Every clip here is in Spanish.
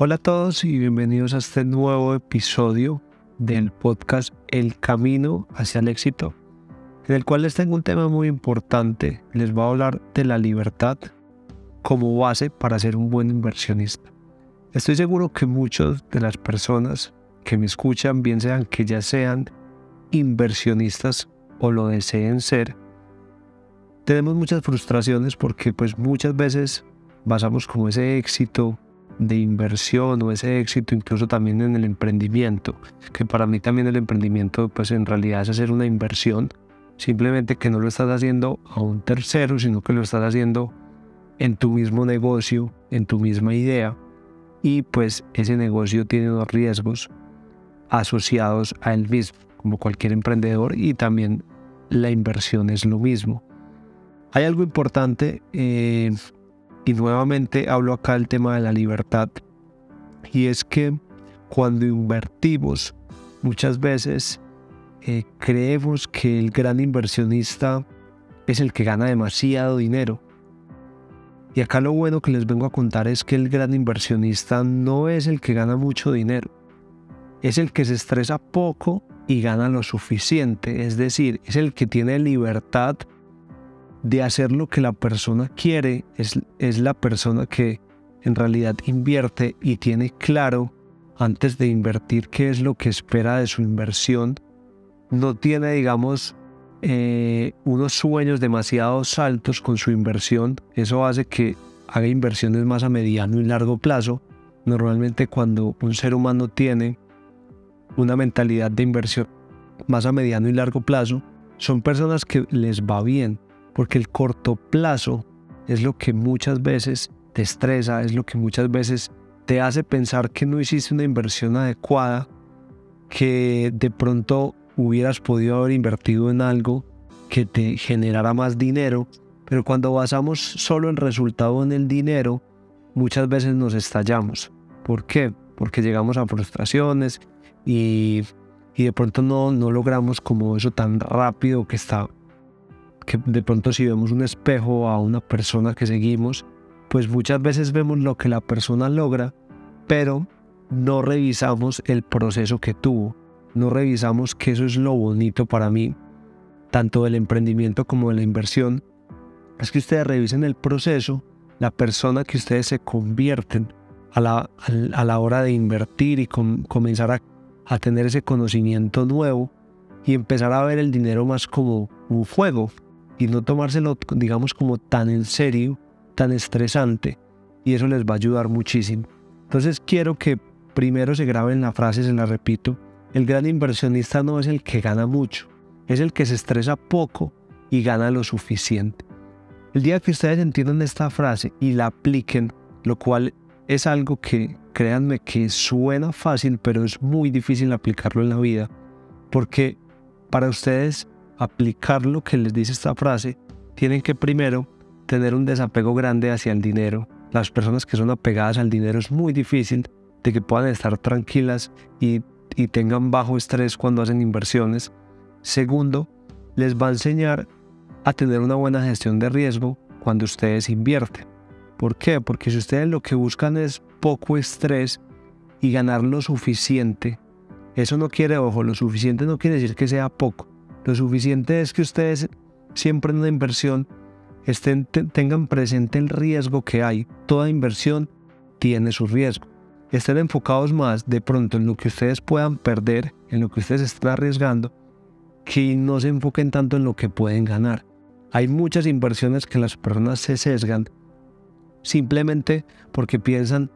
Hola a todos y bienvenidos a este nuevo episodio del podcast El Camino hacia el Éxito, en el cual les tengo un tema muy importante. Les voy a hablar de la libertad como base para ser un buen inversionista. Estoy seguro que muchas de las personas que me escuchan, bien sean que ya sean inversionistas o lo deseen ser, tenemos muchas frustraciones porque pues muchas veces basamos como ese éxito de inversión o ese éxito incluso también en el emprendimiento, que para mí también el emprendimiento pues en realidad es hacer una inversión, simplemente que no lo estás haciendo a un tercero, sino que lo estás haciendo en tu mismo negocio, en tu misma idea, y pues ese negocio tiene unos riesgos asociados a él mismo, como cualquier emprendedor, y también la inversión es lo mismo. Hay algo importante eh, y nuevamente hablo acá del tema de la libertad. Y es que cuando invertimos, muchas veces eh, creemos que el gran inversionista es el que gana demasiado dinero. Y acá lo bueno que les vengo a contar es que el gran inversionista no es el que gana mucho dinero, es el que se estresa poco y gana lo suficiente, es decir, es el que tiene libertad de hacer lo que la persona quiere, es, la persona que en realidad invierte y tiene claro antes de invertir qué es lo que espera de su inversión. No tiene, digamos, eh, unos sueños demasiado altos con su inversión. Eso hace que haga inversiones más a mediano y largo plazo. Normalmente cuando un ser humano tiene una mentalidad de inversión más a mediano y largo plazo, son personas que les va bien, porque el corto plazo es lo que muchas veces te estresa, es lo que muchas veces te hace pensar que no hiciste una inversión adecuada, que de pronto hubieras podido haber invertido en algo que te generara más dinero, pero cuando basamos solo el resultado en el dinero, muchas veces nos estallamos. ¿Por qué? Porque llegamos a frustraciones y, y de pronto no, no logramos como eso tan rápido que está que de pronto si vemos un espejo a una persona que seguimos, pues muchas veces vemos lo que la persona logra, pero no revisamos el proceso que tuvo, no revisamos que eso es lo bonito para mí, tanto del emprendimiento como de la inversión, es que ustedes revisen el proceso, la persona que ustedes se convierten a la, a la hora de invertir y comenzar a, a tener ese conocimiento nuevo y empezar a ver el dinero más como un juego, y no tomárselo, digamos, como tan en serio, tan estresante. Y eso les va a ayudar muchísimo. Entonces quiero que primero se graben la frase, se la repito. El gran inversionista no es el que gana mucho, es el que se estresa poco y gana lo suficiente. El día que ustedes entiendan esta frase y la apliquen, lo cual es algo que créanme que suena fácil, pero es muy difícil aplicarlo en la vida, porque para ustedes aplicar lo que les dice esta frase, tienen que primero tener un desapego grande hacia el dinero. Las personas que son apegadas al dinero es muy difícil de que puedan estar tranquilas y, tengan bajo estrés cuando hacen inversiones. Segundo, les va a enseñar a tener una buena gestión de riesgo cuando ustedes invierten. ¿Por qué? Porque si ustedes lo que buscan es poco estrés y ganar lo suficiente, eso no quiere, ojo, lo suficiente no quiere decir que sea poco. Lo suficiente es que ustedes siempre en una inversión tengan presente el riesgo que hay. Toda inversión tiene su riesgo. Estén enfocados más de pronto en lo que ustedes puedan perder, en lo que ustedes están arriesgando, que no se enfoquen tanto en lo que pueden ganar. Hay muchas inversiones que las personas se sesgan simplemente porque piensan,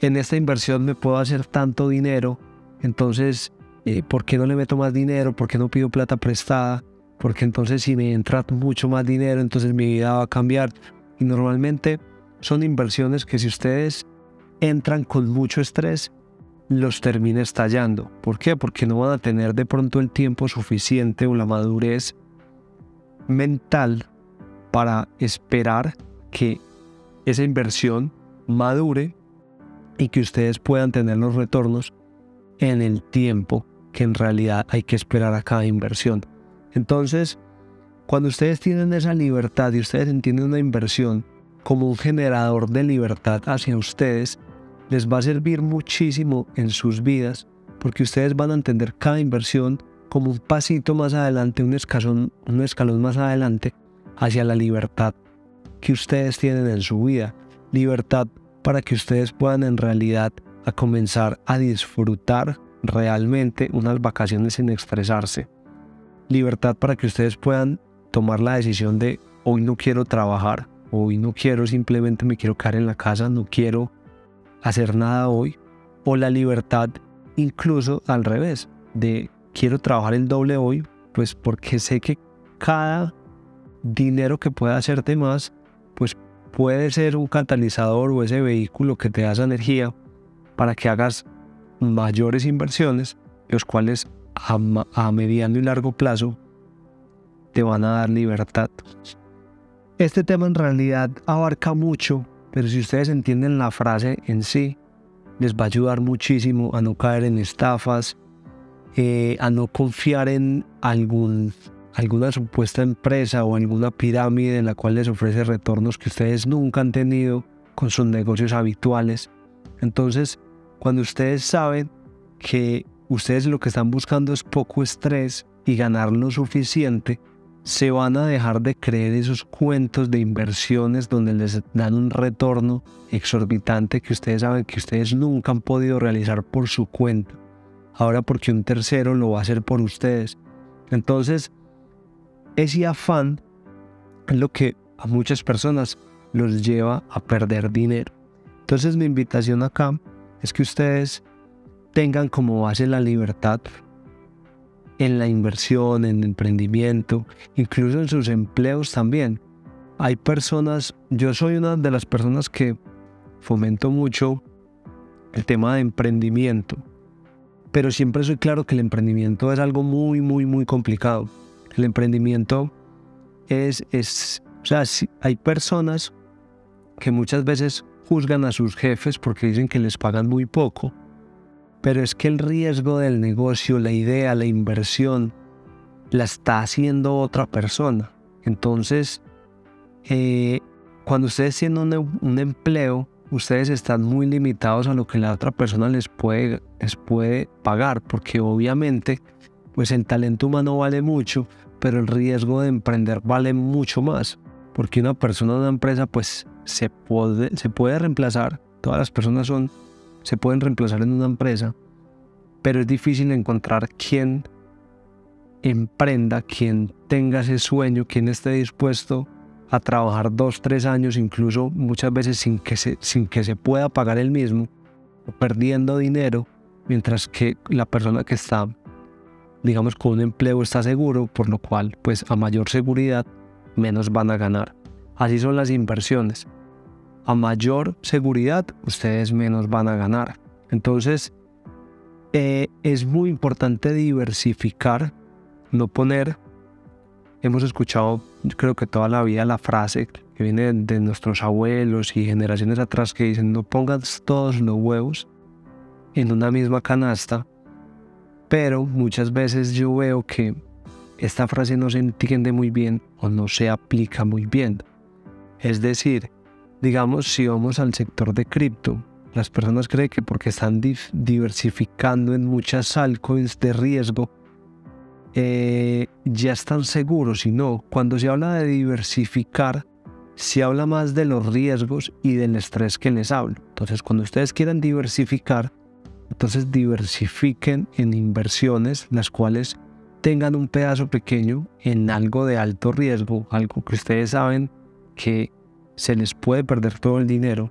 en esta inversión me puedo hacer tanto dinero, entonces eh, ¿por qué no le meto más dinero? ¿Por qué no pido plata prestada? Porque entonces si me entra mucho más dinero, entonces mi vida va a cambiar. Y normalmente son inversiones que si ustedes entran con mucho estrés, los termina estallando. ¿Por qué? Porque no van a tener de pronto el tiempo suficiente o la madurez mental para esperar que esa inversión madure y que ustedes puedan tener los retornos en el tiempo que en realidad hay que esperar a cada inversión. Entonces, cuando ustedes tienen esa libertad y ustedes entienden una inversión como un generador de libertad hacia ustedes, les va a servir muchísimo en sus vidas porque ustedes van a entender cada inversión como un pasito más adelante, un escalón, un escalón más adelante hacia la libertad que ustedes tienen en su vida. Libertad para que ustedes puedan en realidad comenzar a disfrutar realmente unas vacaciones sin estresarse. Libertad para que ustedes puedan tomar la decisión de hoy no quiero trabajar, hoy no quiero simplemente me quiero quedar en la casa, no quiero hacer nada hoy. O la libertad incluso al revés, de quiero trabajar el doble hoy, pues porque sé que cada dinero que pueda hacerte más, pues puede ser un catalizador o ese vehículo que te da esa energía para que hagas mayores inversiones, los cuales a, mediano y largo plazo te van a dar libertad. Este tema en realidad abarca mucho, pero si ustedes entienden la frase en sí, les va a ayudar muchísimo a no caer en estafas, eh, a no confiar en algún, alguna supuesta empresa o alguna pirámide en la cual les ofrece retornos que ustedes nunca han tenido con sus negocios habituales. Entonces, cuando ustedes saben que ustedes lo que están buscando es poco estrés y ganar lo suficiente, se van a dejar de creer esos cuentos de inversiones donde les dan un retorno exorbitante que ustedes saben que ustedes nunca han podido realizar por su cuenta. Ahora porque un tercero lo va a hacer por ustedes. Entonces, ese afán es lo que a muchas personas los lleva a perder dinero. Entonces mi invitación acá es que ustedes tengan como base la libertad en la inversión, en emprendimiento, incluso en sus empleos también. Hay personas, yo soy una de las personas que fomento mucho el tema de emprendimiento, pero siempre soy claro que el emprendimiento es algo muy, muy, muy complicado. El emprendimiento es, es o sea, hay personas que muchas veces juzgan a sus jefes porque dicen que les pagan muy poco pero es que el riesgo del negocio, la idea, la inversión, la está haciendo otra persona. Entonces, eh, cuando ustedes tienen un, empleo, ustedes están muy limitados a lo que la otra persona les puede, les puede pagar, porque obviamente, pues el talento humano vale mucho, pero el riesgo de emprender vale mucho más, porque una persona de una empresa, pues se puede, se puede reemplazar, todas las personas son se pueden reemplazar en una empresa, pero es difícil encontrar quien emprenda, quien tenga ese sueño, quien esté dispuesto a trabajar dos, tres años, incluso muchas veces sin que se, sin que se pueda pagar el mismo, perdiendo dinero, mientras que la persona que está, digamos, con un empleo está seguro, por lo cual, pues a mayor seguridad, menos van a ganar. Así son las inversiones a mayor seguridad, ustedes menos van a ganar. Entonces, eh, es muy importante diversificar, no poner, hemos escuchado, creo que toda la vida la frase que viene de nuestros abuelos y generaciones atrás que dicen, no pongas todos los huevos en una misma canasta, pero muchas veces yo veo que esta frase no se entiende muy bien o no se aplica muy bien. Es decir, digamos, si vamos al sector de cripto, las personas creen que porque están diversificando en muchas altcoins de riesgo, eh, ya están seguros. Y no, cuando se habla de diversificar, se habla más de los riesgos y del estrés que les hablo. Entonces, cuando ustedes quieran diversificar, entonces diversifiquen en inversiones las cuales tengan un pedazo pequeño en algo de alto riesgo, algo que ustedes saben que se les puede perder todo el dinero,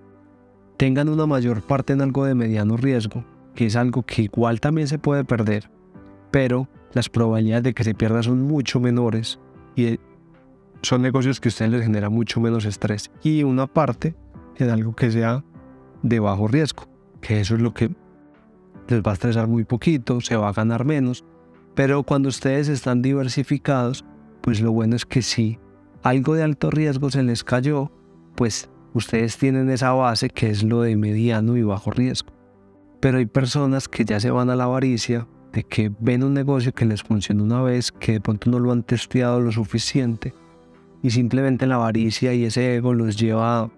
tengan una mayor parte en algo de mediano riesgo, que es algo que igual también se puede perder, pero las probabilidades de que se pierda son mucho menores y son negocios que a ustedes les genera mucho menos estrés. Y una parte en algo que sea de bajo riesgo, que eso es lo que les va a estresar muy poquito, se va a ganar menos, pero cuando ustedes están diversificados, pues lo bueno es que si algo de alto riesgo se les cayó, pues ustedes tienen esa base que es lo de mediano y bajo riesgo. Pero hay personas que ya se van a la avaricia de que ven un negocio que les funciona una vez, que de pronto no lo han testeado lo suficiente y simplemente la avaricia y ese ego los lleva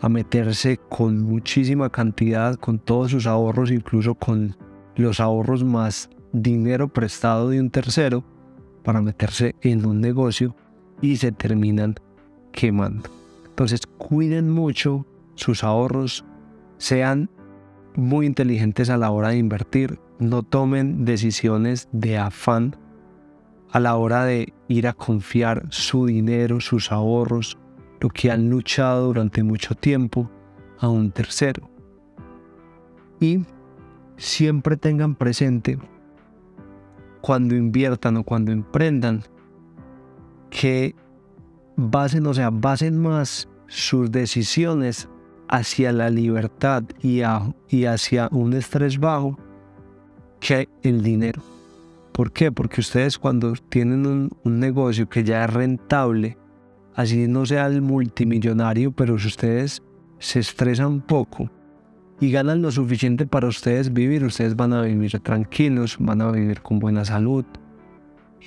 a meterse con muchísima cantidad, con todos sus ahorros, incluso con los ahorros más dinero prestado de un tercero, para meterse en un negocio y se terminan quemando. Entonces cuiden mucho sus ahorros, sean muy inteligentes a la hora de invertir, no tomen decisiones de afán a la hora de ir a confiar su dinero, sus ahorros, lo que han luchado durante mucho tiempo a un tercero. Y siempre tengan presente cuando inviertan o cuando emprendan que basen, o sea, basen más sus decisiones hacia la libertad y, y hacia un estrés bajo que el dinero. ¿Por qué? Porque ustedes cuando tienen un, un negocio que ya es rentable, así no sea el multimillonario, pero si ustedes se estresan poco y ganan lo suficiente para ustedes vivir, ustedes van a vivir tranquilos, van a vivir con buena salud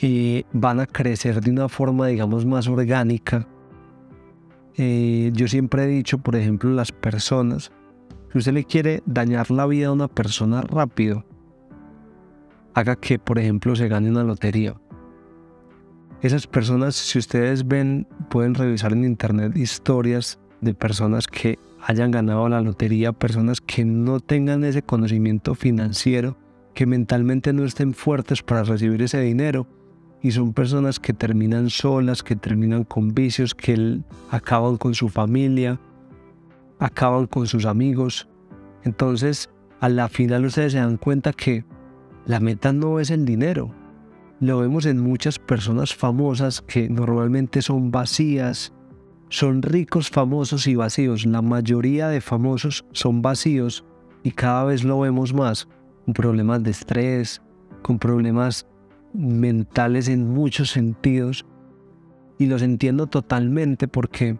y van a crecer de una forma, digamos, más orgánica. Eh, yo siempre he dicho, por ejemplo, las personas, si usted le quiere dañar la vida a una persona rápido, haga que, por ejemplo, se gane una lotería. Esas personas, si ustedes ven, pueden revisar en internet historias de personas que hayan ganado la lotería, personas que no tengan ese conocimiento financiero, que mentalmente no estén fuertes para recibir ese dinero. Y son personas que terminan solas, que terminan con vicios, que acaban con su familia, acaban con sus amigos. Entonces, a la final ustedes se dan cuenta que la meta no es el dinero. Lo vemos en muchas personas famosas que normalmente son vacías, son ricos, famosos y vacíos. La mayoría de famosos son vacíos y cada vez lo vemos más, con problemas de estrés, con problemas mentales en muchos sentidos. Y los entiendo totalmente porque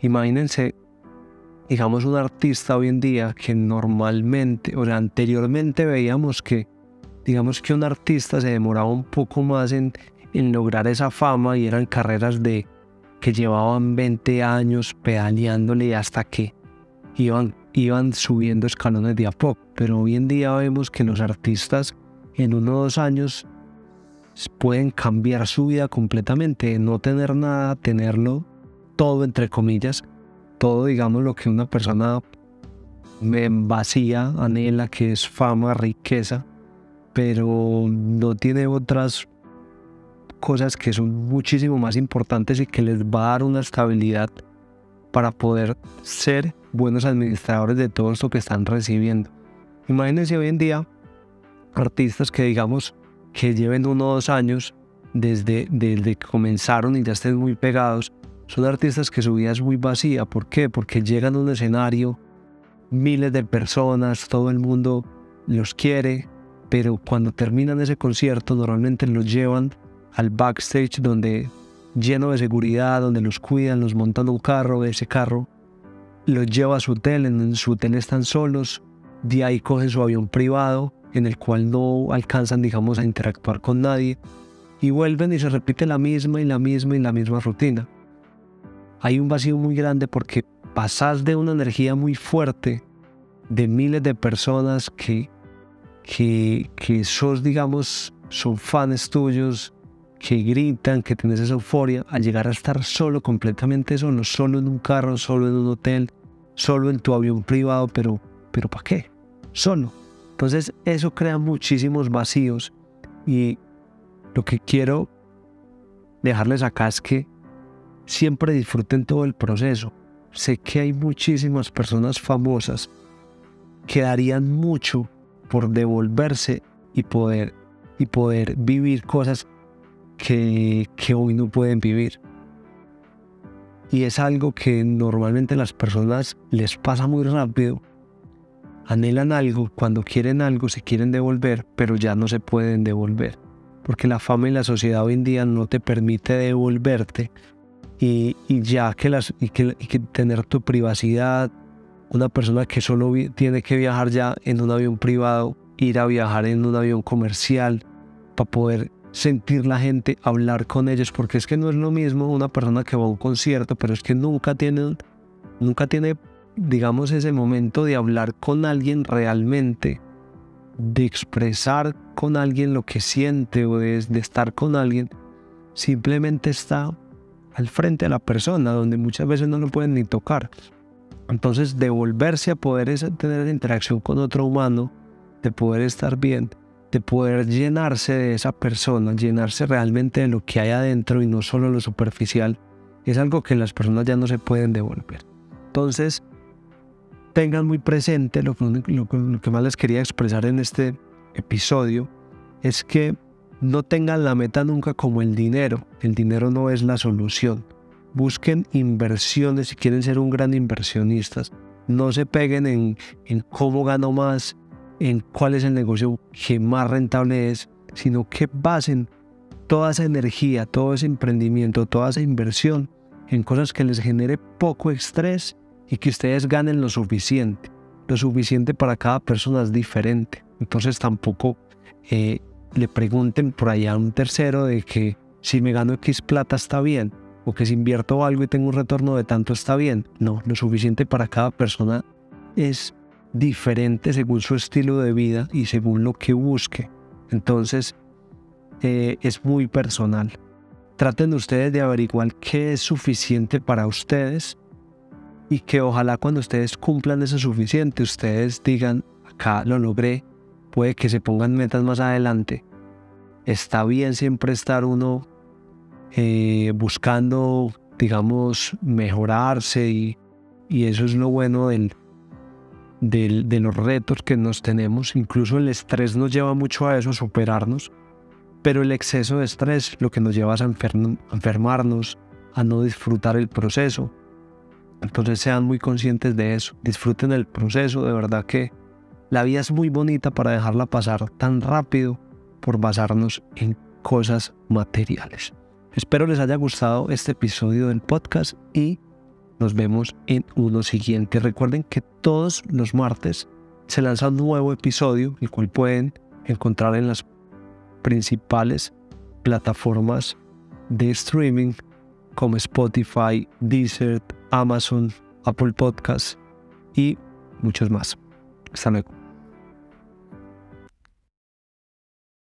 imagínense, digamos, un artista hoy en día que normalmente, o sea, anteriormente veíamos que, digamos que un artista se demoraba un poco más en, en lograr esa fama y eran carreras de que llevaban 20 años pedaleándole hasta que iban, iban subiendo escalones de a poco. Pero hoy en día vemos que los artistas en uno o dos años pueden cambiar su vida completamente, no tener nada, tenerlo todo entre comillas, todo digamos lo que una persona vacía anhela, que es fama, riqueza, pero no tiene otras cosas que son muchísimo más importantes y que les va a dar una estabilidad para poder ser buenos administradores de todo esto que están recibiendo. Imagínense hoy en día artistas que digamos que lleven uno o dos años desde, desde que comenzaron y ya estén muy pegados, son artistas que su vida es muy vacía. ¿Por qué? Porque llegan a un escenario, miles de personas, todo el mundo los quiere, pero cuando terminan ese concierto normalmente los llevan al backstage donde lleno de seguridad, donde los cuidan, los montan un carro, ese carro los lleva a su hotel, en su hotel están solos, de ahí cogen su avión privado en el cual no alcanzan, digamos, a interactuar con nadie y vuelven y se repite la misma y la misma y la misma rutina. Hay un vacío muy grande porque pasas de una energía muy fuerte de miles de personas que, que, que sos, digamos, son fans tuyos, que gritan, que tienes esa euforia, a llegar a estar solo, completamente solo, solo en un carro, solo en un hotel, solo en tu avión privado, pero, pero ¿para qué? Solo. Entonces eso crea muchísimos vacíos y lo que quiero dejarles acá es que siempre disfruten todo el proceso. Sé que hay muchísimas personas famosas que darían mucho por devolverse y poder, y poder vivir cosas que, hoy no pueden vivir. Y es algo que normalmente las personas les pasa muy rápido. Anhelan algo, cuando quieren algo se quieren devolver, pero ya no se pueden devolver. Porque la fama y la sociedad hoy en día no te permite devolverte. Y, ya que, las, y que tener tu privacidad, una persona que solo tiene que viajar ya en un avión privado, ir a viajar en un avión comercial para poder sentir la gente, hablar con ellos, porque es que no es lo mismo una persona que va a un concierto, pero es que nunca tiene, nunca tiene digamos, ese momento de hablar con alguien realmente, de expresar con alguien lo que siente o de, estar con alguien, simplemente está al frente de la persona, donde muchas veces no lo pueden ni tocar. Entonces, devolverse a poder tener interacción con otro humano, de poder estar bien, de poder llenarse de esa persona, llenarse realmente de lo que hay adentro y no solo lo superficial, es algo que las personas ya no se pueden devolver. Entonces, tengan muy presente lo, que más les quería expresar en este episodio, es que no tengan la meta nunca como el dinero. El dinero no es la solución. Busquen inversiones si quieren ser un gran inversionista. No se peguen en, en cómo gano más, en cuál es el negocio que más rentable es, sino que basen toda esa energía, todo ese emprendimiento, toda esa inversión en cosas que les genere poco estrés y que ustedes ganen lo suficiente. Lo suficiente para cada persona es diferente. Entonces tampoco eh, le pregunten por allá a un tercero de que si me gano X plata está bien o que si invierto algo y tengo un retorno de tanto está bien. No, lo suficiente para cada persona es diferente según su estilo de vida y según lo que busque. Entonces, eh, es muy personal. Traten ustedes de averiguar qué es suficiente para ustedes y que ojalá cuando ustedes cumplan eso suficiente, ustedes digan, acá lo logré, puede que se pongan metas más adelante. Está bien siempre estar uno eh, buscando, digamos, mejorarse y, y eso es lo bueno del, de los retos que nos tenemos. Incluso el estrés nos lleva mucho a eso, a superarnos. Pero el exceso de estrés lo que nos lleva es a, enfermarnos, a no disfrutar el proceso. Entonces sean muy conscientes de eso. Disfruten el proceso. De verdad que la vida es muy bonita para dejarla pasar tan rápido por basarnos en cosas materiales. Espero les haya gustado este episodio del podcast y nos vemos en uno siguiente. Recuerden que todos los martes se lanza un nuevo episodio, el cual pueden encontrar en las principales plataformas de streaming como Spotify, Deezer, Amazon, Apple Podcasts y muchos más. Hasta luego.